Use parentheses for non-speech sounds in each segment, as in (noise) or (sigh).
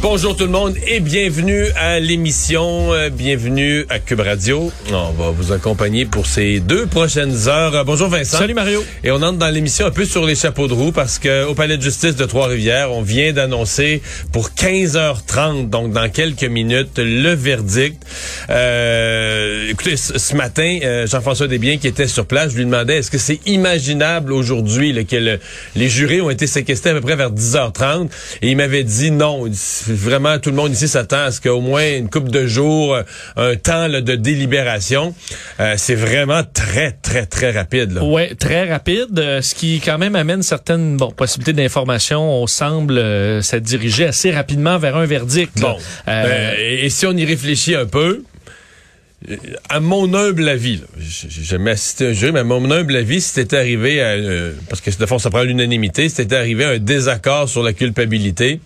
Bonjour tout le monde et bienvenue à l'émission, euh, bienvenue à Cube Radio. On va vous accompagner pour ces deux prochaines heures. Euh, bonjour Vincent. Salut Mario. Et on entre dans l'émission un peu sur les chapeaux de roue parce que au palais de justice de Trois-Rivières, on vient d'annoncer pour 15h30, donc dans quelques minutes, le verdict. Euh, écoutez, ce matin, euh, Jean-François Desbiens qui était sur place, je lui demandais est-ce que c'est imaginable aujourd'hui que le- les jurés ont été séquestrés à peu près vers 10h30 et il m'avait dit non vraiment tout le monde ici s'attend à ce qu'au moins une couple de jours, euh, un temps là, de délibération. Euh, c'est vraiment très, très, très rapide. Ouais, très rapide, euh, ce qui quand même amène certaines bon, possibilités d'information. On semble euh, s'être dirigé assez rapidement vers un verdict. Bon. Euh, et, et si on y réfléchit un peu, à mon humble avis, j'ai jamais assisté à un jury, mais à mon humble avis, c'était arrivé à, euh, parce que de fond, ça prend l'unanimité, c'était arrivé à un désaccord sur la culpabilité,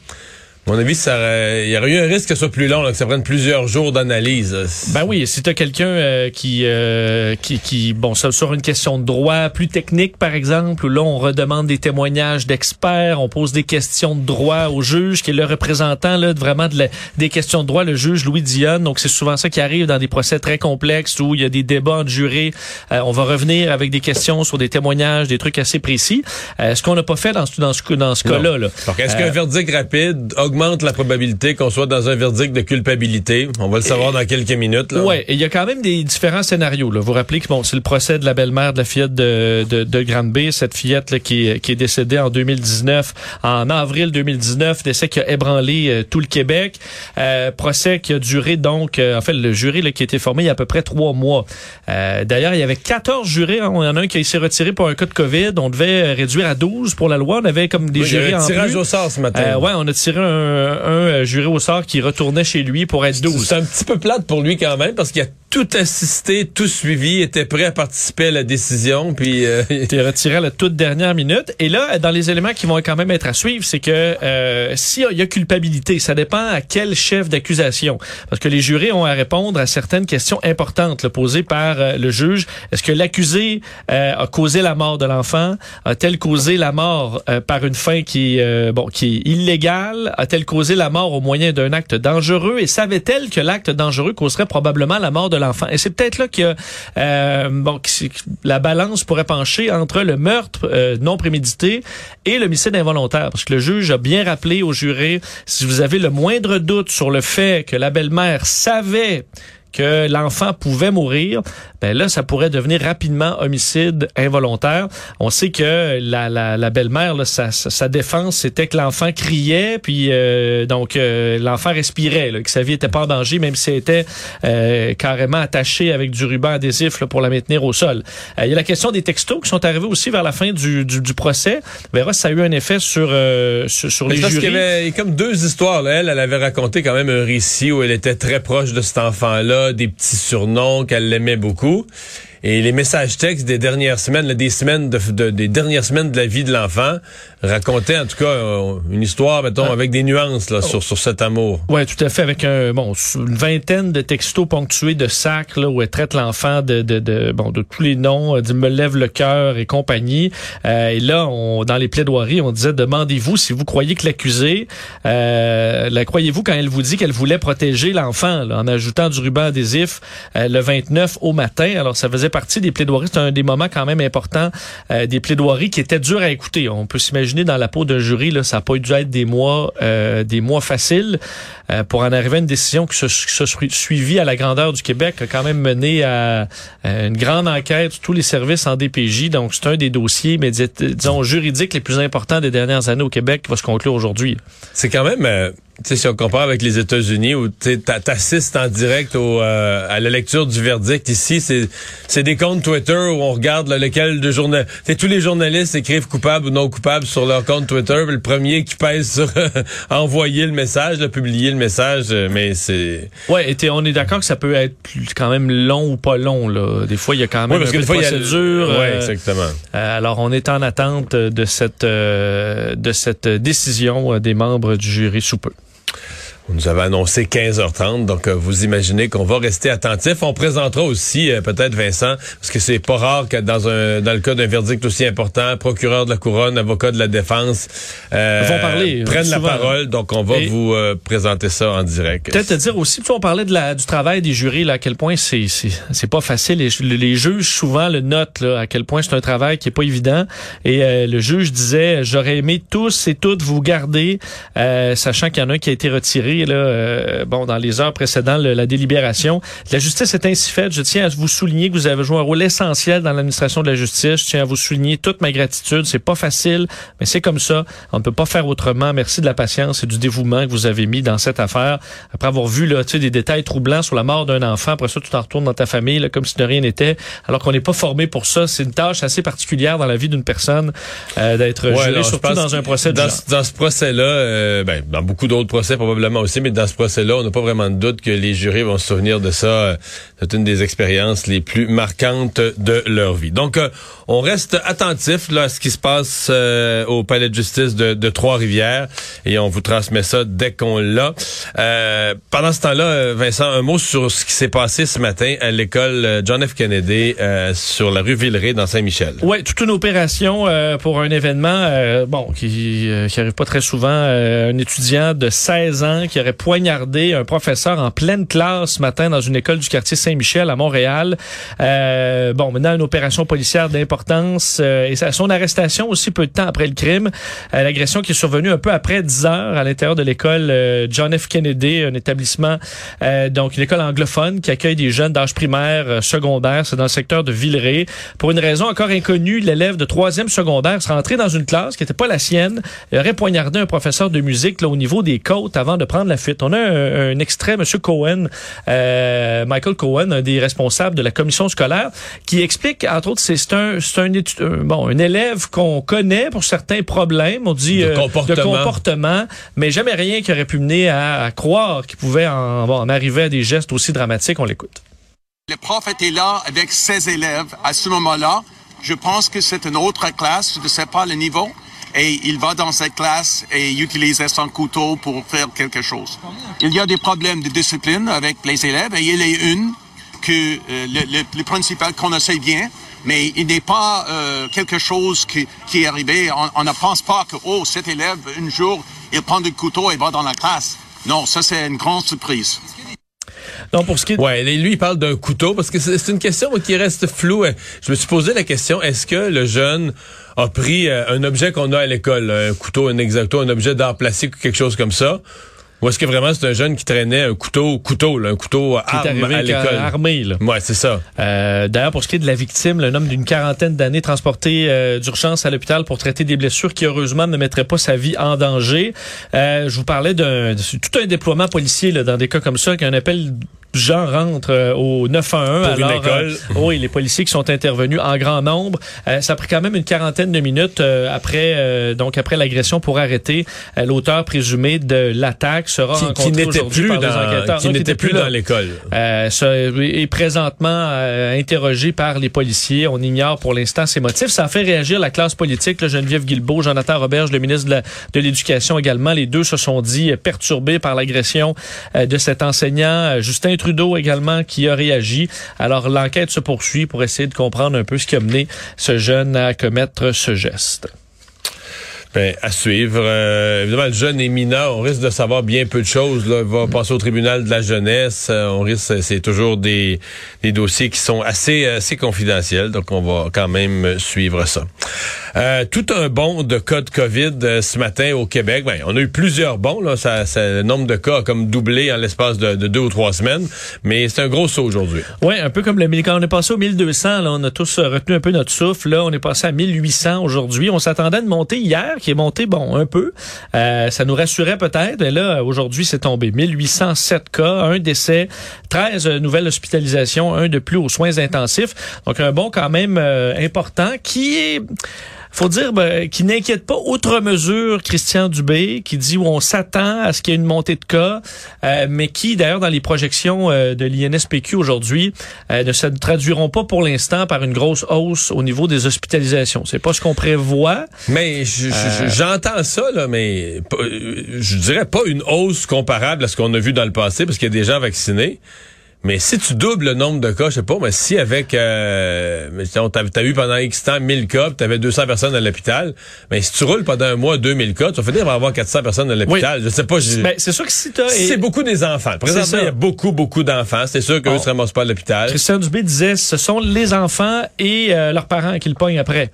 mon avis, ça aurait- il y aurait eu un risque que ce soit plus long, là, que ça prenne plusieurs jours d'analyse. Ben oui, si t'as quelqu'un euh, qui, euh, qui, qui, bon, ça, sur une question de droit plus technique, par exemple, où là, on redemande des témoignages d'experts, on pose des questions de droit au juge, qui est le représentant, là, vraiment de la- des questions de droit, le juge Louis Dionne. Donc, c'est souvent ça qui arrive dans des procès très complexes où il y a des débats entre jurés. Euh, on va revenir avec des questions sur des témoignages, des trucs assez précis. Euh, ce qu'on n'a pas fait dans ce, dans ce, dans ce cas-là, là. Donc, est-ce Euh, qu'un verdict rapide augmente la probabilité qu'on soit dans un verdict de culpabilité? On va le savoir dans quelques minutes. Là. Ouais, et il y a quand même des différents scénarios. Là. Vous vous rappelez que bon, c'est le procès de la belle-mère de la fillette de, de, de Granby, cette fillette là, qui, est- qui est décédée en 2019, en avril 2019, décès qui a ébranlé euh, tout le Québec. Euh, procès qui a duré donc, euh, en fait, le jury là, qui a été formé il y a à peu près trois mois. Euh, D'ailleurs, il y avait 14 jurés. hein. Il y en a un qui s'est retiré pour un cas de COVID. On devait euh, réduire à 12 pour la loi. On avait comme des Oui, jurés un en tirage plus. au sort ce matin. Euh, ouais, on a tiré un, un, euh, juré au sort qui retournait chez lui pour être 12. C'est un petit peu plate pour lui quand même parce qu'il a tout assisté, tout suivi, était prêt à participer à la décision, puis euh, (laughs) été retiré à la toute dernière minute. Et là, dans les éléments qui vont quand même être à suivre, c'est que euh, s'il y a culpabilité, ça dépend à quel chef d'accusation. Parce que les jurés ont à répondre à certaines questions importantes là, posées par euh, le juge. Est-ce que l'accusé euh, a causé la mort de l'enfant? A-t-elle causé la mort euh, par une fin qui, euh, bon, qui est illégale? A-t-elle causé la mort au moyen d'un acte dangereux? Et savait-elle que l'acte dangereux causerait probablement la mort de Et c'est peut-être là que euh, bon, que la balance pourrait pencher entre le meurtre euh, non prémédité et l'homicide involontaire. Parce que le juge a bien rappelé aux jurés, si vous avez le moindre doute sur le fait que la belle-mère savait que l'enfant pouvait mourir, ben là, ça pourrait devenir rapidement homicide involontaire. On sait que la, la, la belle-mère, sa, sa, défense, c'était que l'enfant criait, puis euh, donc euh, l'enfant respirait, là, que sa vie était pas en danger, même si elle était euh, carrément attachée avec du ruban adhésif là, pour la maintenir au sol. Euh, il y a la question des textos qui sont arrivés aussi vers la fin du, du, du procès. On verra si ça a eu un effet sur, euh, sur, sur les jurys. qu'il y avait comme deux histoires. Là. Elle, elle avait raconté quand même un récit où elle était très proche de cet enfant-là, des petits surnoms qu'elle l'aimait beaucoup. Et les messages textes des dernières semaines, là, des semaines de, de- des dernières semaines de la vie de l'enfant, racontaient en tout cas euh, une histoire, mettons, avec des nuances là, sur, sur cet amour. Ouais, tout à fait, avec un bon une vingtaine de textos ponctués de sacs là, où elle traite l'enfant de, de, de bon de tous les noms, dit me lève le cœur et compagnie. Euh, et là, on dans les plaidoiries, on disait demandez-vous si vous croyez que l'accusé, euh, la croyez-vous quand elle vous dit qu'elle voulait protéger l'enfant en ajoutant du ruban adhésif euh, le 29 au matin. Alors ça faisait partie des plaidoiries, c'est un des moments quand même importants euh, des plaidoiries qui étaient dures à écouter. On peut s'imaginer dans la peau d'un jury là, ça n'a pas dû être des mois euh, des mois faciles euh, pour en arriver à une décision qui se, qui se à la grandeur du Québec a quand même mené à, une grande enquête tous les services en DPJ. Donc c'est un des dossiers, mais dis- disons juridiques les plus importants des dernières années au Québec qui va se conclure aujourd'hui. C'est quand même, euh, sais, si on compare avec les États-Unis où tu assistes en direct au, euh, à la lecture du verdict, ici, c'est, c'est des comptes Twitter où on regarde lequel de journal. tous les journalistes écrivent coupable ou non coupable sur leur compte Twitter. Le premier qui pèse sur (laughs) envoyer le message, le publier le message, euh, mais c'est. Ouais, et on est d'accord que ça peut être quand même long ou pas long. Là. Des fois, il y a quand même une procédure. Oui, euh, exactement. alors, on est en attente de cette de cette décision des membres du jury sous peu. Vous nous avez annoncé 15h30, donc euh, vous imaginez qu'on va rester attentif. On présentera aussi euh, peut-être Vincent, parce que c'est pas rare que dans un dans le cas d'un verdict aussi important, procureur de la couronne, avocat de la défense, euh, vont parler, prennent la parole. Donc on va vous présenter ça en direct. Peut-être dire aussi, on parlait de la, du travail des jurys, là, à quel point c'est c'est pas facile. Les, les, juges souvent le notent là, à quel point c'est un travail qui est pas évident. Et le juge disait, j'aurais aimé tous et toutes vous garder, sachant qu'il y en a un qui a été retiré là, euh, bon, dans les heures précédant la délibération. La justice est ainsi faite. Je tiens à vous souligner que vous avez joué un rôle essentiel dans l'administration de la justice. Je tiens à vous souligner toute ma gratitude. C'est pas facile, mais c'est comme ça. On ne peut pas faire autrement. Merci de la patience et du dévouement que vous avez mis dans cette affaire. Après avoir vu là, des détails troublants sur la mort d'un enfant, après ça, tu t'en retournes dans ta famille là, comme si de rien n'était, alors qu'on n'est pas formé pour ça. C'est une tâche assez particulière dans la vie d'une personne euh, d'être juré, surtout dans un procès dans, dans ce procès-là, euh, ben, dans beaucoup d'autres procès probablement aussi, mais dans ce procès-là, on n'a pas vraiment de doute que les jurés vont se souvenir de ça. C'est une des expériences les plus marquantes de leur vie. Donc, euh, on reste attentif là, à ce qui se passe euh, au palais de justice de, Trois-Rivières et on vous transmet ça dès qu'on l'a. Euh, pendant ce temps-là, Vincent, un mot sur ce qui s'est passé ce matin à l'école John F. Kennedy sur la rue Villeray dans Saint-Michel. Oui, toute une opération pour un événement bon qui, qui arrive pas très souvent. un étudiant de 16 ans qui aurait poignardé un professeur en pleine classe ce matin dans une école du quartier Saint-Michel à Montréal. Euh, bon, maintenant une opération policière d'importance euh, et son arrestation aussi peu de temps après le crime. Euh, l'agression qui est survenue un peu après 10 heures à l'intérieur de l'école euh, John F. Kennedy, un établissement, donc une école anglophone qui accueille des jeunes d'âge primaire, secondaire. C'est dans le secteur de Villeray. Pour une raison encore inconnue, l'élève de troisième secondaire serait entré dans une classe qui n'était pas la sienne. Il aurait poignardé un professeur de musique là, au niveau des côtes avant de prendre la fuite. On a un, extrait, M. Cohen, euh, Michael Cohen, un des responsables de la commission scolaire, qui explique, entre autres, c'est un, c'est un, bon, un élève qu'on connaît pour certains problèmes, on dit de, euh, comportement. mais jamais rien qui aurait pu mener à, croire qu'il pouvait en, en arriver à des gestes aussi dramatiques. On l'écoute. Le prof était là avec ses élèves à ce moment-là. Je pense que c'est une autre classe, je ne sais pas le niveau et il va dans sa classe et utilise son couteau pour faire quelque chose. Il y a des problèmes de discipline avec les élèves et il a une que euh, le, principal connaissait bien, mais il n'est pas euh, quelque chose qui, qui est arrivé. On, ne pense pas que, oh, cet élève, un jour, il prend du couteau et va dans la classe. Non, ça, c'est une grande surprise. Non, pour ce qui est... Ouais, lui, il parle d'un couteau parce que c'est une question qui reste floue. Je me suis posé la question, est-ce que le jeune a pris euh, un objet qu'on a à l'école, un couteau, un exacto, un objet d'art plastique ou quelque chose comme ça, ou est-ce que vraiment c'est un jeune qui traînait un couteau, couteau, là, un couteau arme à l'école? armé, là. Ouais, c'est ça. Euh, D'ailleurs, pour ce qui est de la victime, un homme d'une quarantaine d'années transporté euh, d'urgence à l'hôpital pour traiter des blessures qui, heureusement, ne mettraient pas sa vie en danger. Euh, je vous parlais d'un tout un déploiement policier là, dans des cas comme ça, qu'un appel gens rentrent euh, au 911. Pour alors, école. Euh, oui, les policiers qui sont intervenus en grand nombre. Euh, ça a pris quand même une quarantaine de minutes après, donc après l'agression pour arrêter l'auteur présumé de l'attaque sera qui, rencontré qui n'était plus, dans, qui n'était plus dans l'école. est présentement interrogé par les policiers. On ignore pour l'instant ses motifs. Ça a fait réagir la classe politique. Là, Geneviève Guilbeault, Jonathan Roberge, le ministre de l'Éducation également. Les deux se sont dit perturbés par l'agression de cet enseignant. Justin Trudeau également qui a réagi. Alors l'enquête se poursuit pour essayer de comprendre un peu ce qui a mené ce jeune à commettre ce geste. Ben, à suivre. Euh, évidemment, le jeune mineur. On risque de savoir bien peu de choses. Là. Il va passer au tribunal de la jeunesse. Euh, on risque, c'est toujours des, des dossiers qui sont assez, assez confidentiels. Donc, on va quand même suivre ça. Euh, tout un bond de cas de COVID euh, ce matin au Québec. Ben, on a eu plusieurs bons. Là, ça, ça- le nombre de cas a comme doublé en l'espace de, de deux ou trois semaines. Mais c'est un gros saut aujourd'hui. Oui, un peu comme le quand on est passé au 1200, là, on a tous retenu un peu notre souffle. Là, on est passé à 1800 aujourd'hui. On s'attendait à montée hier, qui est montée, bon, un peu. Euh, ça nous rassurait peut-être. Mais là, aujourd'hui, c'est tombé. 1807 cas, un décès, 13 euh, nouvelles hospitalisations, un de plus aux soins intensifs. Donc, un bon quand même euh, important qui est faut dire ben, qui n'inquiète pas outre mesure Christian Dubé, qui dit où on s'attend à ce qu'il y ait une montée de cas, euh, mais qui d'ailleurs dans les projections euh, de l'INSPQ aujourd'hui euh, ne se traduiront pas pour l'instant par une grosse hausse au niveau des hospitalisations. C'est pas ce qu'on prévoit. Mais je- je- je- j'entends ça, là, mais je dirais pas une hausse comparable à ce qu'on a vu dans le passé, parce qu'il y a des gens vaccinés. Mais si tu doubles le nombre de cas, je sais pas, mais si avec, euh, si t'as eu pendant X temps 1000 cas, tu avais 200 personnes à l'hôpital, mais si tu roules pendant un mois 2000 cas, tu vas finir par avoir 400 personnes à l'hôpital. Je sais pas, je- Ben, c'est sûr que si t'as c'est beaucoup des enfants. Présentement, il y a beaucoup, beaucoup d'enfants. C'est sûr qu'eux Bon. se ramassent pas à l'hôpital. Christian Dubé disait ce sont les enfants et euh, leurs parents qui le pognent après.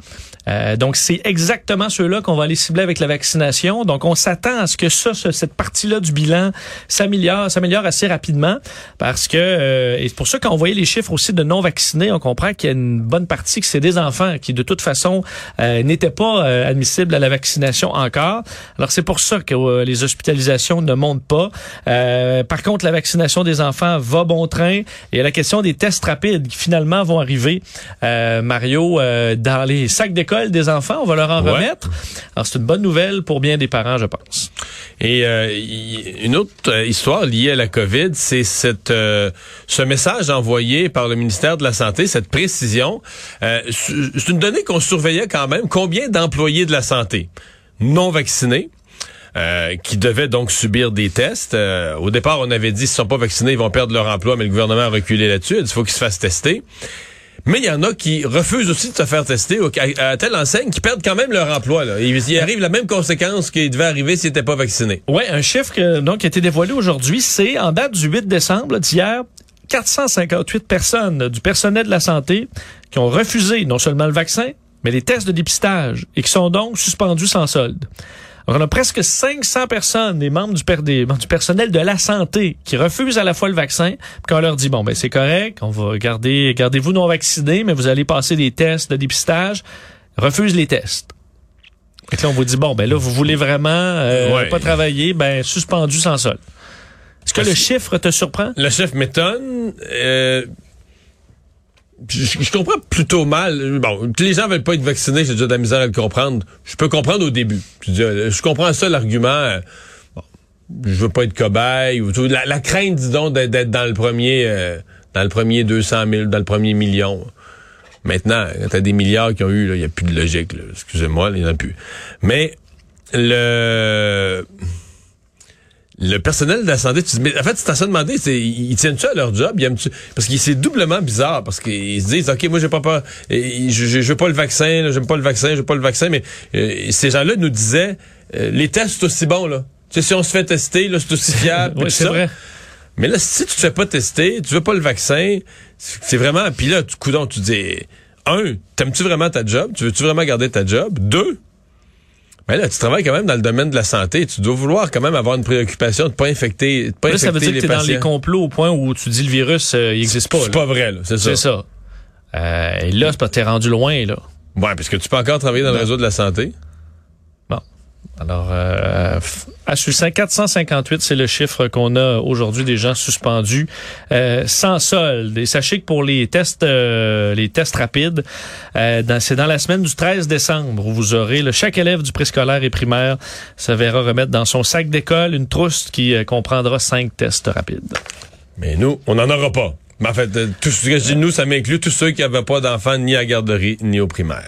Euh, donc, c'est exactement ceux-là qu'on va aller cibler avec la vaccination. Donc, on s'attend à ce que ça, ce- cette partie-là du bilan s'améliore, s'améliore assez rapidement parce que, euh, et c'est pour ça qu'on voyait les chiffres aussi de non-vaccinés, on comprend qu'il y a une bonne partie que c'est des enfants qui, de toute façon, euh, n'étaient pas euh, admissibles à la vaccination encore. Alors, c'est pour ça que les hospitalisations ne montent pas. Euh, par contre, la vaccination des enfants va bon train. Et la question des tests rapides qui finalement vont arriver, euh, Mario, euh, dans les sacs d'école des enfants, on va leur en Ouais. remettre. Alors, c'est une bonne nouvelle pour bien des parents, je pense. Et euh, une autre histoire liée à la COVID, c'est cette euh, ce message envoyé par le ministère de la Santé, cette précision. Euh, c'est une donnée qu'on surveillait quand même. Combien d'employés de la santé non vaccinés euh, qui devaient donc subir des tests? Euh, au départ, on avait dit s'ils sont pas vaccinés, ils vont perdre leur emploi, mais le gouvernement a reculé là-dessus. Il faut qu'ils se fassent tester. Mais il y en a qui refusent aussi de se faire tester à, telle enseigne qui perdent quand même leur emploi. Là. Il, il arrive la même conséquence qu'il devait arriver s'ils n'étaient pas vaccinés. Oui, un chiffre que, donc, qui a été dévoilé aujourd'hui, c'est en date du 8 décembre d'hier, 458 personnes du personnel de la santé qui ont refusé non seulement le vaccin, mais les tests de dépistage et qui sont donc suspendus sans solde. Alors, on a presque 500 personnes, des membres du, per- des- du personnel de la santé, qui refusent à la fois le vaccin, puis qu'on leur dit, bon, ben c'est correct, on va garder, gardez-vous non vaccinés, mais vous allez passer des tests de dépistage, refusent les tests. Que là, on vous dit, bon, ben là, vous voulez vraiment euh, Ouais. pas travailler, ben suspendu sans solde. Est-ce que le chiffre te surprend? Le chef m'étonne. Euh, je, je comprends plutôt mal. Bon, les gens veulent pas être vaccinés, j'ai déjà de la misère à le comprendre. Je peux comprendre au début. Je, dis, euh, je comprends ça, l'argument. euh, bon, je veux pas être cobaye. Ou tout. La, la crainte, disons, d'être d'être dans le premier euh, dans le premier 200 000, dans le premier million. Maintenant, quand t'as des milliards qui ont eu, il n'y a plus de logique. là. Excusez-moi, il n'y en a plus. Mais le le personnel de la santé, tu dis, mais en fait, c'est à ça de demander, c'est, ils tiennent-tu à leur job? Ils aiment-tu- Parce que c'est doublement bizarre, parce qu'ils se disent, OK, moi, j'ai pas peur, et je, je, je veux pas le vaccin, là, j'aime pas le vaccin, je veux pas le vaccin, mais euh, ces gens-là nous disaient, euh, les tests, c'est aussi bon, là. Tu sais, si on se fait tester, là, c'est aussi fiable. (laughs) tout c'est ça. vrai. Mais là, si tu te fais pas tester, tu veux pas le vaccin, c'est vraiment, puis là, tu coudon, tu dis, un, t'aimes-tu vraiment ta job? Tu veux-tu vraiment garder ta job? Deux, ben là, tu travailles quand même dans le domaine de la santé. Tu dois vouloir quand même avoir une préoccupation de pas infecter, de pas Là, ça veut dire que les t'es dans les complots au point où tu dis le virus, euh, il existe pas. C'est pas vrai, là. C'est ça. C'est ça. Euh, et là, c'est parce que t'es rendu loin, là. Ouais, parce que tu peux encore travailler dans le réseau de la santé. Bon. Alors, euh, à Succinct, 458, c'est le chiffre qu'on a aujourd'hui des gens suspendus euh, sans solde. Et sachez que pour les tests, euh, les tests rapides, euh, c'est dans la semaine du 13 décembre où vous aurez le chaque élève du préscolaire et primaire se verra remettre dans son sac d'école une trousse qui euh, comprendra cinq tests rapides. Mais nous, on n'en aura pas. Mais en fait, tout ce que je dis nous, ça m'inclut tous ceux qui n'avaient pas d'enfants ni à garderie ni au primaire.